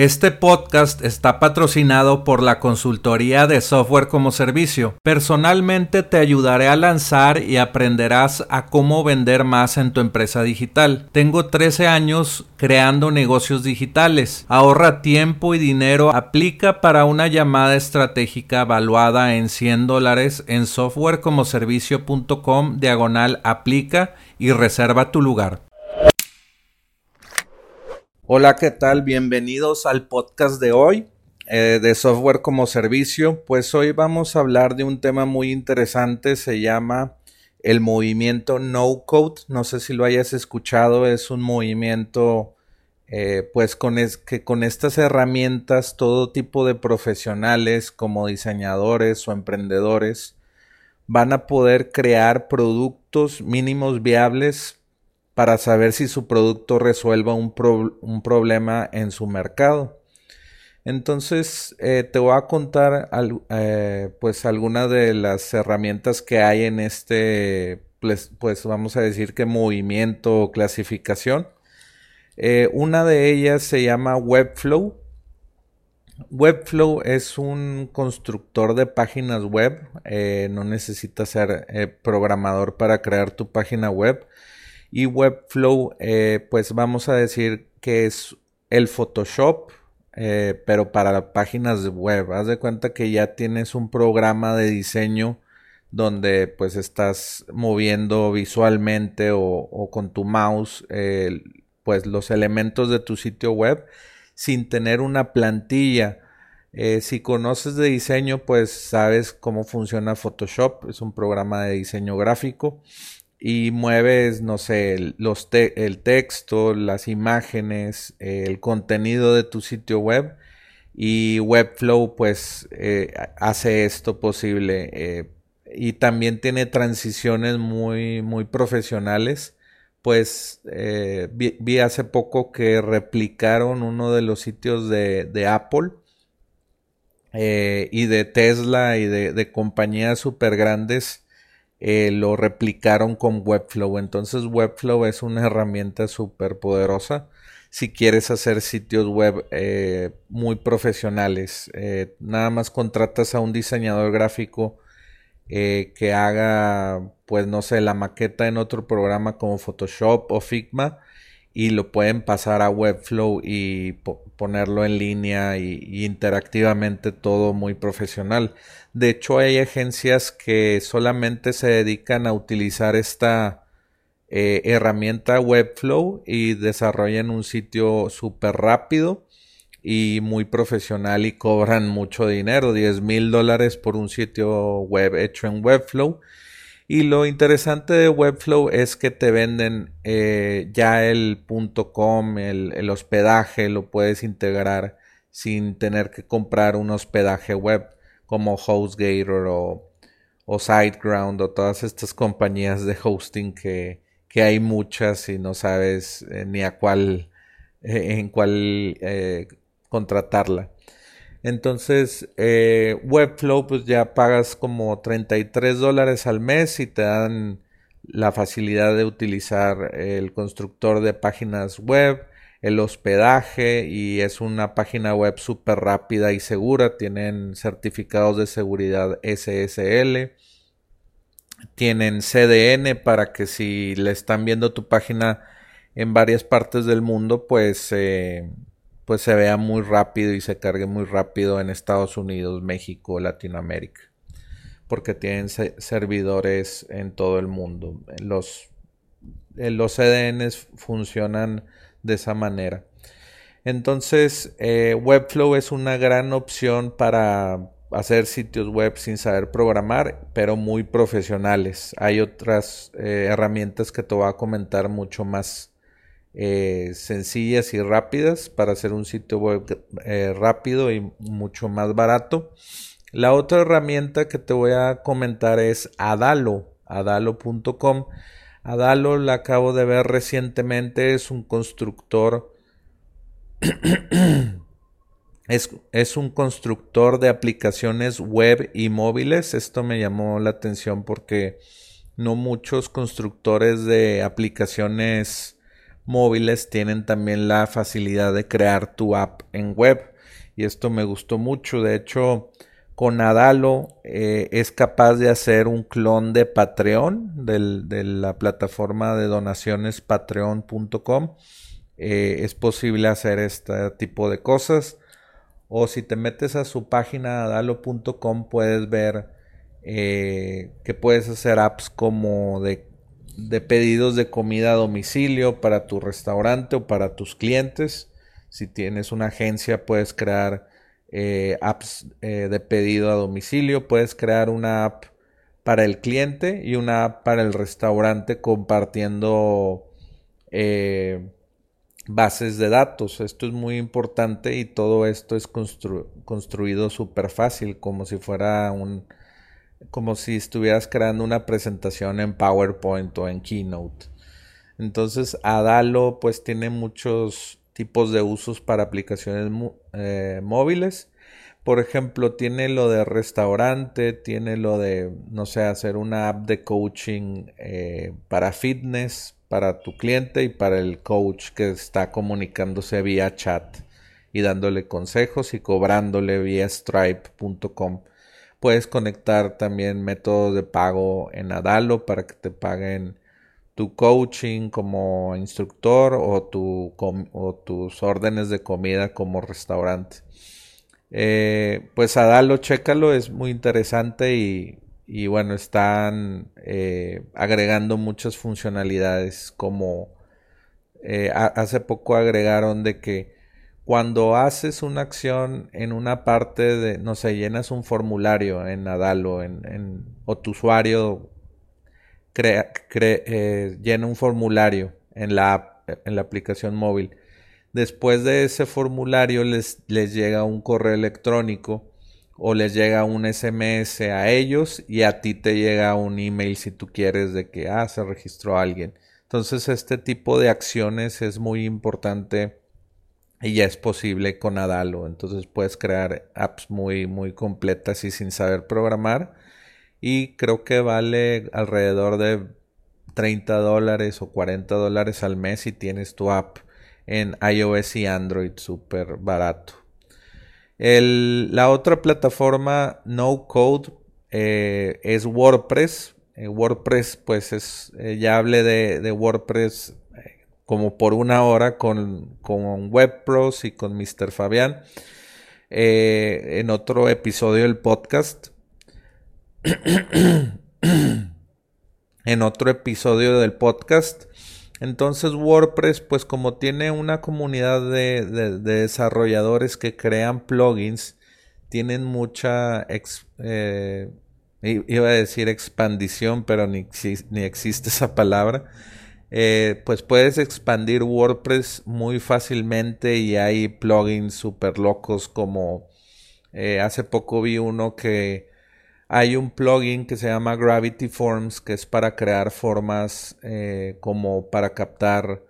Este podcast está patrocinado por la consultoría de software como servicio. Personalmente te ayudaré a lanzar y aprenderás a cómo vender más en tu empresa digital. Tengo 13 años creando negocios digitales. Ahorra tiempo y dinero. Aplica para una llamada estratégica evaluada en 100 dólares en softwarecomoservicio.com diagonal aplica y reserva tu lugar. Hola, ¿qué tal? Bienvenidos al podcast de hoy eh, de software como servicio. Pues hoy vamos a hablar de un tema muy interesante, se llama el movimiento No Code. No sé si lo hayas escuchado, es un movimiento eh, pues con que con estas herramientas todo tipo de profesionales como diseñadores o emprendedores van a poder crear productos mínimos viables para saber si su producto resuelva un, problema en su mercado. Entonces eh, te voy a contar eh, pues algunas de las herramientas que hay en este pues, pues vamos a decir que movimiento o clasificación. Eh, una de ellas se llama Webflow. Webflow es un constructor de páginas web. no necesitas ser programador para crear tu página web. Y Webflow, eh, pues vamos a decir que es el Photoshop, eh, pero para páginas web. Haz de cuenta que ya tienes un programa de diseño donde pues estás moviendo visualmente o, con tu mouse pues los elementos de tu sitio web sin tener una plantilla. Eh, si conoces de diseño, pues sabes cómo funciona Photoshop. Es un programa de diseño gráfico y mueves, no sé, los el texto, las imágenes, el contenido de tu sitio web y Webflow pues eh, hace esto posible eh, y también tiene transiciones muy, muy profesionales. Pues eh, vi, hace poco que replicaron uno de los sitios de, de Apple y de Tesla y de, de compañías súper grandes eh, lo replicaron con Webflow. Entonces Webflow es una herramienta súper poderosa si quieres hacer sitios web eh, muy profesionales. Eh, nada más contratas a un diseñador gráfico que haga, pues no sé, la maqueta en otro programa como Photoshop o Figma y lo pueden pasar a Webflow y ponerlo en línea y, interactivamente todo muy profesional. De hecho, hay agencias que solamente se dedican a utilizar esta eh, herramienta Webflow y desarrollan un sitio súper rápido y muy profesional y cobran mucho dinero, 10 mil dólares por un sitio web hecho en Webflow y lo interesante de Webflow es que te venden eh, ya el .com, el, hospedaje, lo puedes integrar sin tener que comprar un hospedaje web como HostGator o, o SiteGround o todas estas compañías de hosting que, hay muchas y no sabes eh, ni a cuál, eh, en cuál contratarla. Entonces, eh, Webflow, pues ya pagas como 33 dólares al mes y te dan la facilidad de utilizar el constructor de páginas web, el hospedaje y es una página web súper rápida y segura. Tienen certificados de seguridad SSL. Tienen CDN para que si le están viendo tu página en varias partes del mundo, pues eh, pues se vea muy rápido y se cargue muy rápido en Estados Unidos, México, Latinoamérica, porque tienen servidores en todo el mundo. Los, eh, los CDNs funcionan de esa manera. Entonces, eh, Webflow es una gran opción para hacer sitios web sin saber programar, pero muy profesionales. Hay otras eh, herramientas que te voy a comentar mucho más eh, sencillas y rápidas para hacer un sitio web eh, rápido y mucho más barato. La otra herramienta que te voy a comentar es Adalo, adalo.com. Adalo la acabo de ver recientemente, es un constructor es, un constructor de aplicaciones web y móviles. Esto me llamó la atención porque no muchos constructores de aplicaciones móviles tienen también la facilidad de crear tu app en web. Y esto me gustó mucho. De hecho, con Adalo eh, es capaz de hacer un clon de Patreon, de la plataforma de donaciones patreon.com. Eh, es posible hacer este tipo de cosas o si te metes a su página dalo.com puedes ver eh, que puedes hacer apps como de, pedidos de comida a domicilio para tu restaurante o para tus clientes. Si tienes una agencia puedes crear eh, apps eh, de pedido a domicilio, puedes crear una app para el cliente y una app para el restaurante compartiendo bases de datos. Esto es muy importante y todo esto es construido súper fácil, como si fuera un, como si estuvieras creando una presentación en PowerPoint o en Keynote. Entonces, Adalo pues tiene muchos tipos de usos para aplicaciones eh, móviles. Por ejemplo, tiene lo de restaurante, tiene lo de, no sé, hacer una app de coaching eh, para fitness, para tu cliente y para el coach que está comunicándose vía chat y dándole consejos y cobrándole vía stripe.com. Puedes conectar también métodos de pago en Adalo para que te paguen tu coaching como instructor o, tu, o tus órdenes de comida como restaurante. Eh, pues Adalo, chécalo, es muy interesante y y bueno, están eh, agregando muchas funcionalidades como eh, hace poco agregaron de que cuando haces una acción en una parte de, no sé, llenas un formulario en Nadalo en, en, o tu usuario eh, llena un formulario en la, aplicación móvil. Después de ese formulario les, les llega un correo electrónico o les llega un SMS a ellos y a ti te llega un email si tú quieres de que ah, se registró alguien. Entonces este tipo de acciones es muy importante y ya es posible con Adalo. Entonces puedes crear apps muy muy completas y sin saber programar y creo que vale alrededor de 30 dólares o 40 dólares al mes si tienes tu app en iOS y Android súper barato la otra plataforma no code eh, es WordPress. Eh, WordPress, pues es, eh, ya hablé de, WordPress como por una hora con, con WebPros y con Mr. Fabián en otro episodio del podcast. en otro episodio del podcast entonces WordPress, pues como tiene una comunidad de, desarrolladores que crean plugins, tienen mucha, eh, iba a decir expandición, pero ni, ni existe esa palabra. Eh, pues puedes expandir WordPress muy fácilmente y hay plugins súper locos como eh, hace poco vi uno que hay un plugin que se llama Gravity Forms que es para crear formas eh, como para captar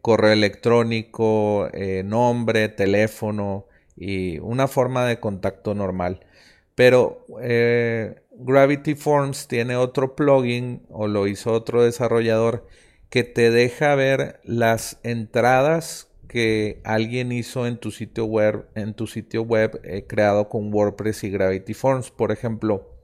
correo electrónico, nombre, teléfono y una forma de contacto normal. Pero Gravity Forms tiene otro plugin o lo hizo otro desarrollador que te deja ver las entradas que alguien hizo en tu sitio web, en tu sitio web eh, creado con WordPress y Gravity Forms. Por ejemplo,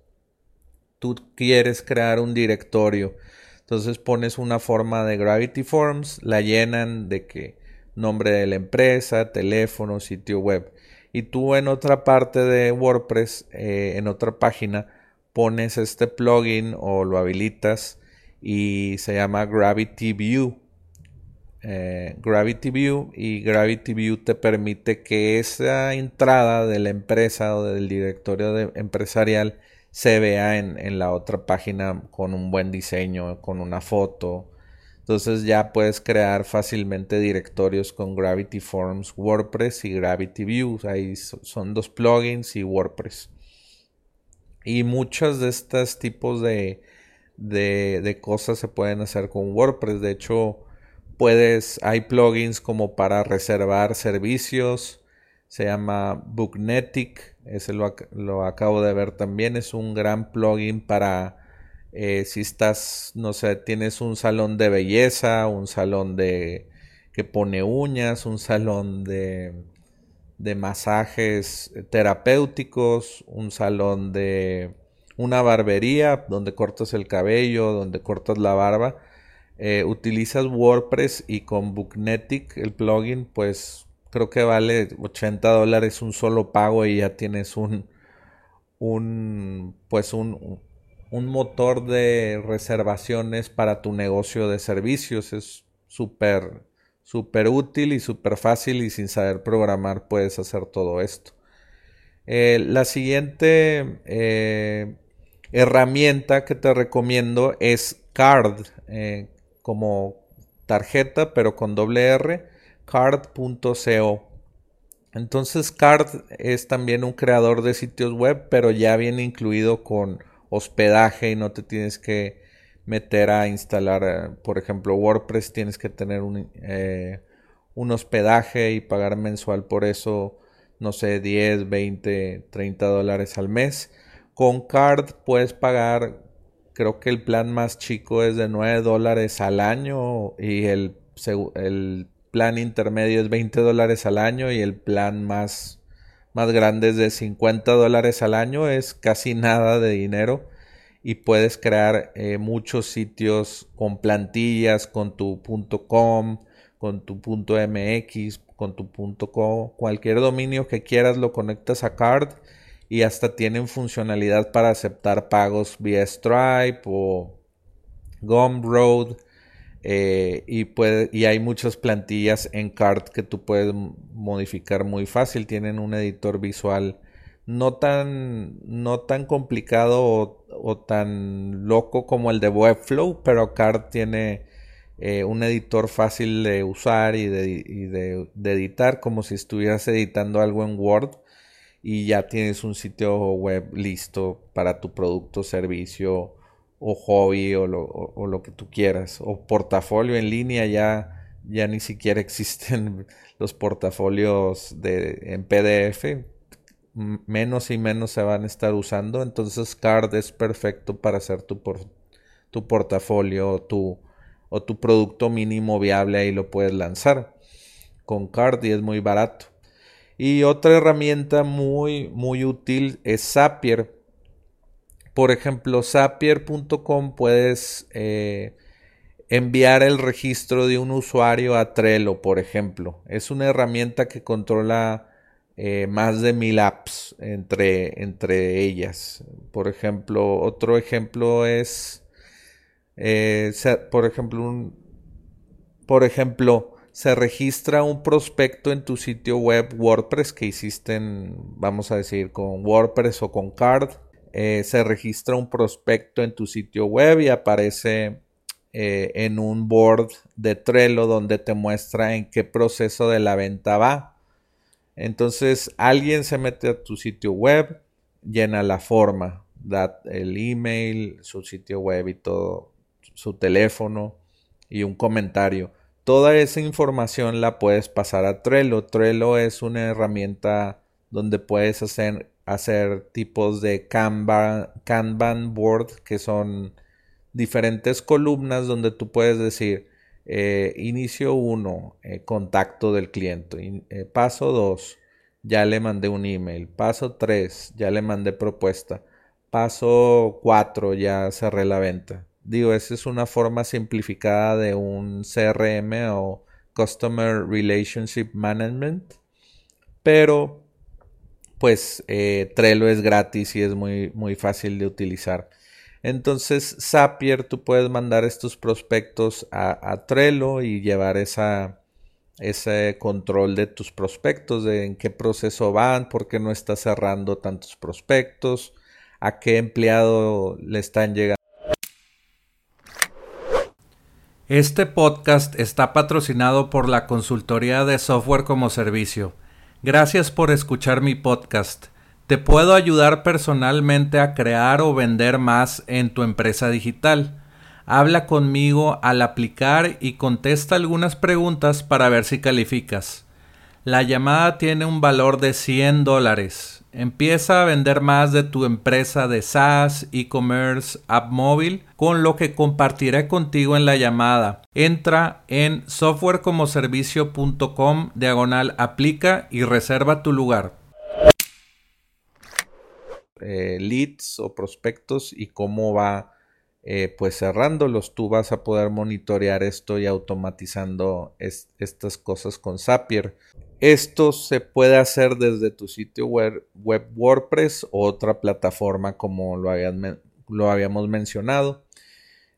tú quieres crear un directorio. Entonces pones una forma de Gravity Forms, la llenan de que nombre de la empresa, teléfono, sitio web. Y tú en otra parte de WordPress, eh, en otra página, pones este plugin o lo habilitas y se llama Gravity View eh, Gravity View y Gravity View te permite que esa entrada de la empresa o del directorio empresarial se vea en, la otra página con un buen diseño, con una foto. Entonces ya puedes crear fácilmente directorios con Gravity Forms, WordPress y Gravity View. Ahí son dos plugins y WordPress. Y muchos de estos tipos de, de, cosas se pueden hacer con WordPress. De hecho, puedes, hay plugins como para reservar servicios. Se llama Booknetic. Ese lo, lo acabo de ver también. Es un gran plugin para eh, si estás, no sé, tienes un salón de belleza, un salón de que pone uñas, un salón de, de masajes terapéuticos, un salón de una barbería donde cortas el cabello, donde cortas la barba. Eh, utilizas WordPress y con Booknetic, el plugin, pues creo que vale 80 dólares un solo pago y ya tienes un, un pues un, un motor de reservaciones para tu negocio de servicios. Es súper, súper útil y súper fácil y sin saber programar puedes hacer todo esto. Eh, la siguiente eh, herramienta que te recomiendo es Card, eh, como tarjeta, pero con doble R, card.co. Entonces Card es también un creador de sitios web, pero ya viene incluido con hospedaje y no te tienes que meter a instalar, eh, por ejemplo, WordPress, tienes que tener un, eh, un hospedaje y pagar mensual por eso, no sé, 10, 20, 30 dólares al mes. Con Card puedes pagar, creo que el plan más chico es de 9 dólares al año y el, el plan intermedio es 20 dólares al año y el plan más más grandes de 50 dólares al año es casi nada de dinero y puedes crear eh, muchos sitios con plantillas, con tu .com, con tu .mx, con tu .co, cualquier dominio que quieras lo conectas a Card y hasta tienen funcionalidad para aceptar pagos vía Stripe o Gumroad eh, y, y hay muchas plantillas en Card que tú puedes modificar muy fácil. Tienen un editor visual no tan, no tan complicado o, tan loco como el de Webflow, pero Card tiene eh, un editor fácil de usar y, de, de, editar como si estuvieras editando algo en Word y ya tienes un sitio web listo para tu producto, servicio o hobby o lo, que tú quieras. O portafolio en línea ya, ya ni siquiera existen los portafolios de, en PDF. Menos y menos se van a estar usando. Entonces Card es perfecto para hacer tu, tu portafolio o tu, o tu producto mínimo viable. Ahí lo puedes lanzar con Card y es muy barato. Y otra herramienta muy, muy útil es Zapier por ejemplo, Zapier.com puedes eh, enviar el registro de un usuario a Trello, por ejemplo. Es una herramienta que controla eh, más de mil apps entre, entre ellas. Por ejemplo, otro ejemplo es, eh, por ejemplo, por ejemplo, se registra un prospecto en tu sitio web WordPress que hiciste en, vamos a decir, con WordPress o con Card eh, se registra un prospecto en tu sitio web y aparece en un board de Trello donde te muestra en qué proceso de la venta va. Entonces alguien se mete a tu sitio web, llena la forma, da el email, su sitio web y todo, su teléfono y un comentario. Toda esa información la puedes pasar a Trello. Trello es una herramienta donde puedes hacer hacer tipos de Kanban, Kanban board que son diferentes columnas donde tú puedes decir eh, inicio 1, eh, contacto del cliente, eh, paso 2, ya le mandé un email, paso 3, ya le mandé propuesta, paso 4, ya cerré la venta. Digo, esa es una forma simplificada de un CRM o Customer Relationship Management, pero pues Trello es gratis y es muy, muy fácil de utilizar. Entonces, Zapier, tú puedes mandar estos prospectos a, Trello y llevar esa, ese control de tus prospectos, de en qué proceso van, por qué no estás cerrando tantos prospectos, a qué empleado le están llegando. Este podcast está patrocinado por la consultoría de software como servicio. Gracias por escuchar mi podcast. Te puedo ayudar personalmente a crear o vender más en tu empresa digital. Habla conmigo al aplicar y contesta algunas preguntas para ver si calificas. La llamada tiene un valor de 100 dólares. Empieza a vender más de tu empresa de SaaS, e-commerce, app móvil, con lo que compartiré contigo en la llamada. Entra en softwarecomoservicio.com diagonal aplica y reserva tu lugar. Eh, leads o prospectos y cómo va eh, pues cerrándolos. Tú vas a poder monitorear esto y automatizando estas cosas con Zapier. Esto se puede hacer desde tu sitio web, WordPress o otra plataforma como lo, habíamos mencionado.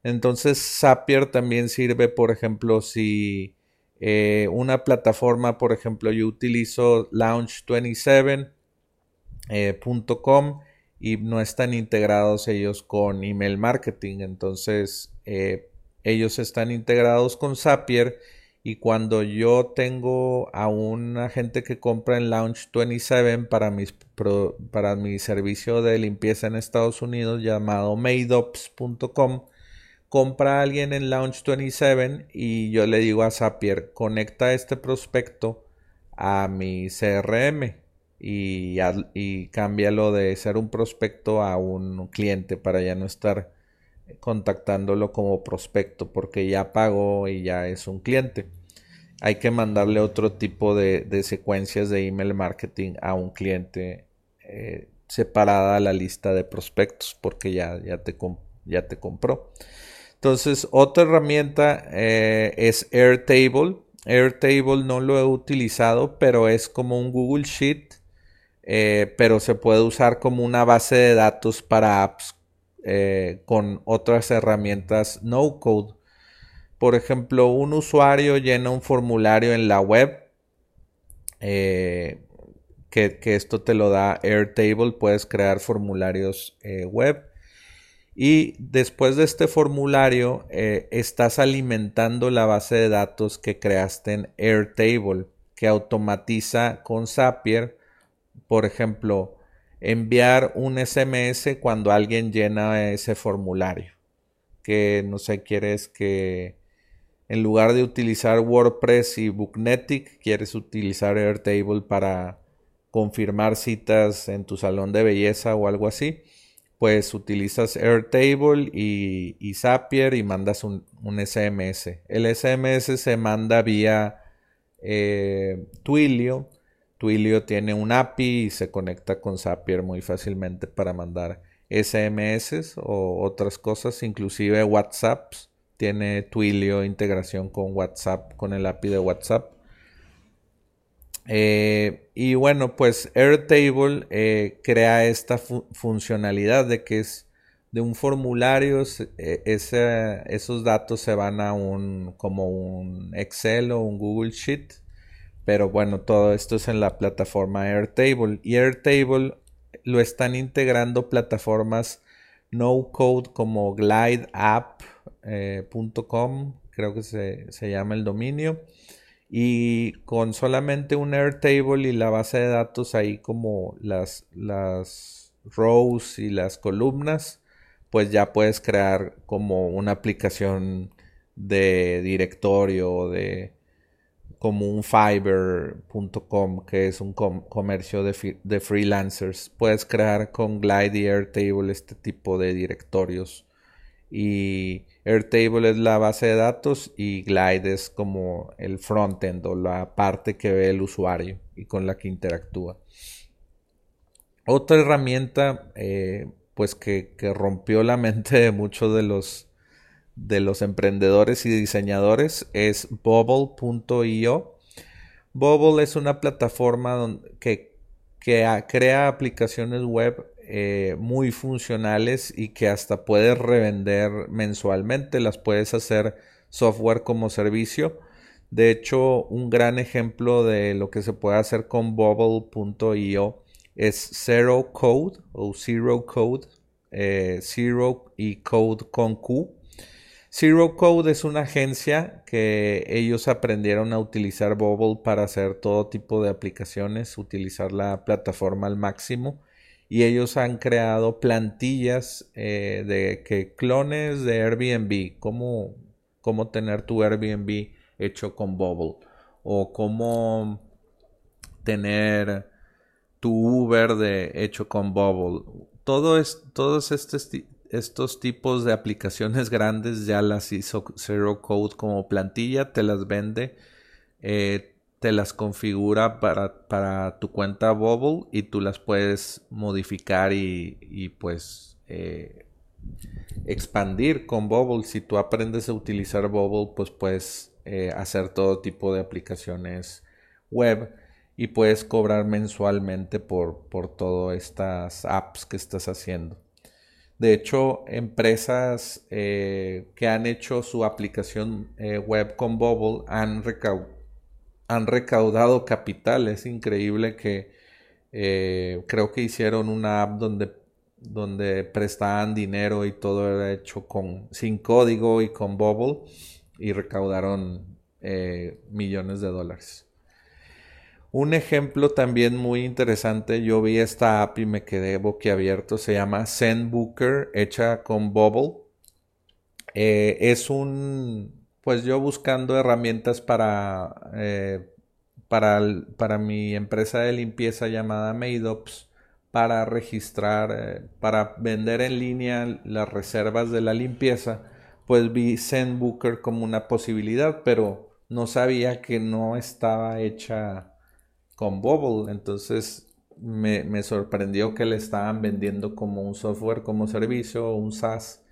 Entonces Zapier también sirve, por ejemplo, si eh, una plataforma, por ejemplo, yo utilizo launch27.com eh, y no están integrados ellos con email marketing. Entonces eh, ellos están integrados con Zapier y cuando yo tengo a una gente que compra en Launch 27 para, mis para mi servicio de limpieza en Estados Unidos llamado madeops.com, compra a alguien en Launch 27 y yo le digo a Zapier, conecta este prospecto a mi CRM y, y cámbialo de ser un prospecto a un cliente para ya no estar contactándolo como prospecto porque ya pagó y ya es un cliente hay que mandarle otro tipo de, secuencias de email marketing a un cliente eh, separada a la lista de prospectos porque ya, ya, te, ya te compró. Entonces, otra herramienta eh, es Airtable. Airtable no lo he utilizado, pero es como un Google Sheet, eh, pero se puede usar como una base de datos para apps con otras herramientas no code. Por ejemplo, un usuario llena un formulario en la web, eh, que, esto te lo da Airtable, puedes crear formularios eh, web. Y después de este formulario, eh, estás alimentando la base de datos que creaste en Airtable, que automatiza con Zapier, por ejemplo, enviar un SMS cuando alguien llena ese formulario. Que no sé, quieres que en lugar de utilizar WordPress y Booknetic, quieres utilizar Airtable para confirmar citas en tu salón de belleza o algo así, pues utilizas Airtable y, Zapier y mandas un, SMS. El SMS se manda vía eh, Twilio. Twilio tiene un API y se conecta con Zapier muy fácilmente para mandar SMS o otras cosas, inclusive WhatsApps tiene Twilio integración con WhatsApp, con el API de WhatsApp. Eh, y bueno, pues Airtable eh, crea esta funcionalidad de que es de un formulario, eh, esos datos se van a un como un Excel o un Google Sheet. Pero bueno, todo esto es en la plataforma Airtable. Y Airtable lo están integrando plataformas no code como Glide App eh, creo que se, llama el dominio. Y con solamente un Airtable y la base de datos ahí como las, las rows y las columnas, pues ya puedes crear como una aplicación de directorio de como un fiverr.com que es un comercio de, de, freelancers puedes crear con Glide y Airtable este tipo de directorios y Airtable es la base de datos y Glide es como el frontend o la parte que ve el usuario y con la que interactúa. Otra herramienta eh, pues que, rompió la mente de muchos de los, de los emprendedores y diseñadores es bubble.io. Bubble es una plataforma que, que crea aplicaciones web eh, muy funcionales y que hasta puedes revender mensualmente, las puedes hacer software como servicio. De hecho, un gran ejemplo de lo que se puede hacer con bubble.io es Zero Code o Zero Code, eh, Zero y Code con Q. Zero Code es una agencia que ellos aprendieron a utilizar Bubble para hacer todo tipo de aplicaciones, utilizar la plataforma al máximo y ellos han creado plantillas eh, de que clones de Airbnb, cómo, cómo tener tu Airbnb hecho con Bubble o cómo tener tu Uber de hecho con Bubble. Todo es, todos estos, estos tipos de aplicaciones grandes ya las hizo Zero Code como plantilla, te las vende. Eh, te las configura para, tu cuenta Bubble y tú las puedes modificar y, pues eh, expandir con Bubble. Si tú aprendes a utilizar Bubble, pues puedes eh, hacer todo tipo de aplicaciones web y puedes cobrar mensualmente por, por todas estas apps que estás haciendo. De hecho, empresas eh, que han hecho su aplicación web con Bubble han recaudado han recaudado capital. Es increíble que eh, creo que hicieron una app donde, donde prestaban dinero y todo era hecho con, sin código y con Bubble y recaudaron eh, millones de dólares. Un ejemplo también muy interesante, yo vi esta app y me quedé boquiabierto, se llama ZenBooker, hecha con Bubble. Eh, es un, pues yo buscando herramientas para, eh, para, para, mi empresa de limpieza llamada Madops para registrar, eh, para vender en línea las reservas de la limpieza, pues vi ZenBooker como una posibilidad, pero no sabía que no estaba hecha con Bubble, entonces me, sorprendió que le estaban vendiendo como un software como servicio, un SaaS,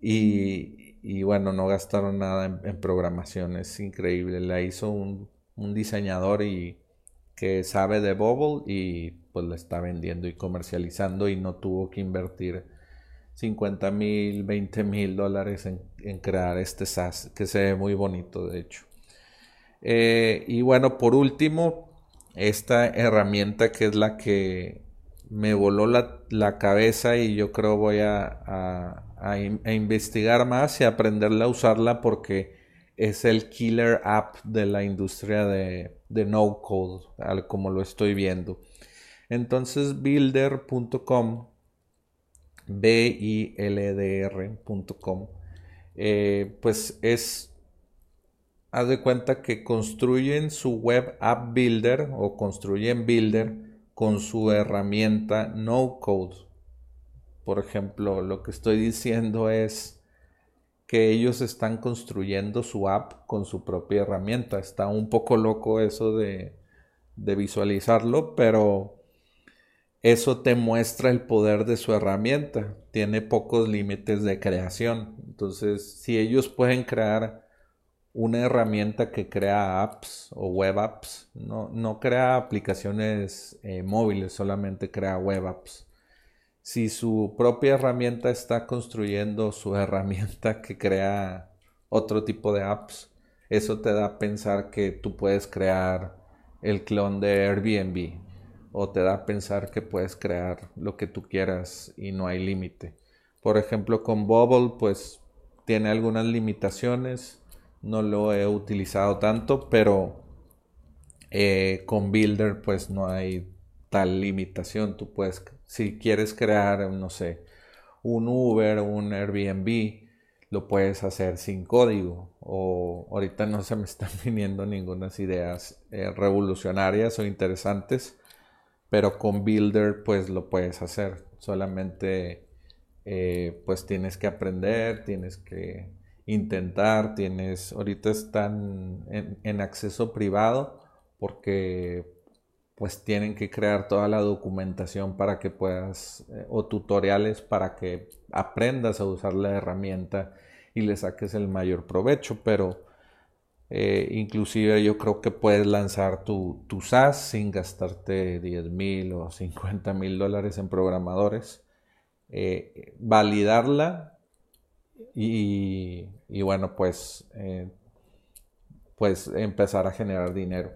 y, y bueno, no gastaron nada en, programación, es increíble. La hizo un, diseñador y que sabe de Bubble y pues la está vendiendo y comercializando y no tuvo que invertir 50 mil, 20 mil dólares en, crear este SaaS que se ve muy bonito de hecho. Eh, y bueno, por último, esta herramienta que es la que me voló la, cabeza y yo creo voy a a, investigar más y aprenderla a usarla porque es el killer app de la industria de, no code, como lo estoy viendo. Entonces, builder.com, B-I-L-D-R.com, eh, pues es, haz de cuenta que construyen su web app builder o construyen builder con su herramienta no code por ejemplo, lo que estoy diciendo es que ellos están construyendo su app con su propia herramienta. Está un poco loco eso de, visualizarlo, pero eso te muestra el poder de su herramienta. Tiene pocos límites de creación. Entonces, si ellos pueden crear una herramienta que crea apps o web apps, no, crea aplicaciones eh, móviles, solamente crea web apps. Si su propia herramienta está construyendo su herramienta que crea otro tipo de apps, eso te da a pensar que tú puedes crear el clon de Airbnb o te da a pensar que puedes crear lo que tú quieras y no hay límite. Por ejemplo, con Bubble pues tiene algunas limitaciones, no lo he utilizado tanto, pero eh, con Builder pues no hay tal limitación. Tú puedes si quieres crear, no sé, un Uber, un Airbnb, lo puedes hacer sin código. O ahorita no se me están viniendo ninguna ideas eh, revolucionarias o interesantes, pero con Builder pues lo puedes hacer. Solamente eh, pues tienes que aprender, tienes que intentar, tienes, ahorita están en, acceso privado porque pues tienen que crear toda la documentación para que puedas, eh, o tutoriales para que aprendas a usar la herramienta y le saques el mayor provecho, pero eh, inclusive yo creo que puedes lanzar tu, tu SaaS sin gastarte 10 mil o 50 mil dólares en programadores, eh, validarla y, bueno, pues, pues empezar a generar dinero.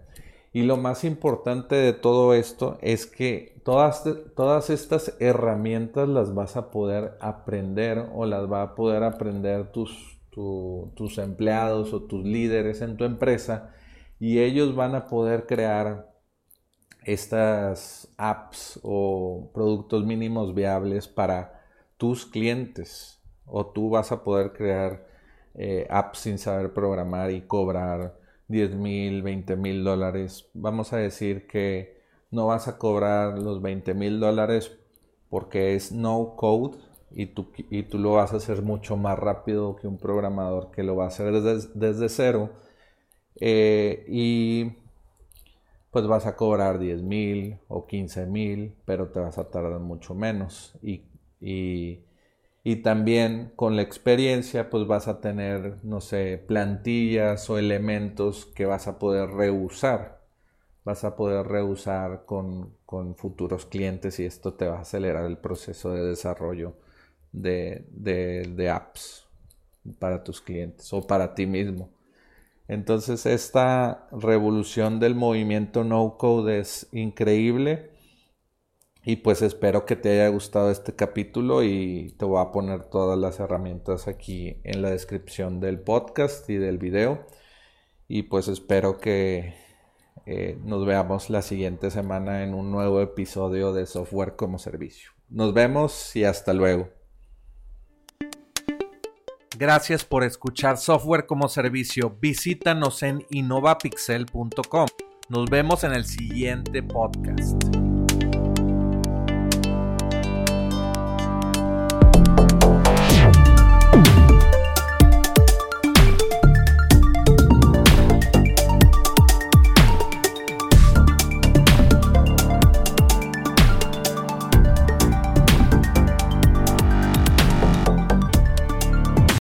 Y lo más importante de todo esto es que todas, todas estas herramientas las vas a poder aprender o las va a poder aprender tus, tus empleados o tus líderes en tu empresa y ellos van a poder crear estas apps o productos mínimos viables para tus clientes o tú vas a poder crear eh, apps sin saber programar y cobrar 10 mil, 20 mil dólares. Vamos a decir que no vas a cobrar los 20 mil dólares porque es no code y tú, y tú lo vas a hacer mucho más rápido que un programador que lo va a hacer desde, desde cero. Eh, y pues vas a cobrar 10 mil o 15 mil, pero te vas a tardar mucho menos. Y, y, también con la experiencia, pues vas a tener, no sé, plantillas o elementos que vas a poder reusar. Vas a poder reusar con, con futuros clientes y esto te va a acelerar el proceso de desarrollo de, de, de apps para tus clientes o para ti mismo. Entonces esta revolución del movimiento no code es increíble y pues espero que te haya gustado este capítulo y te voy a poner todas las herramientas aquí en la descripción del podcast y del video y pues espero que eh, nos veamos la siguiente semana en un nuevo episodio de software como servicio. Nos vemos y hasta luego. Gracias por escuchar Software como Servicio. Visítanos en innovapixel.com. Nos vemos en el siguiente podcast.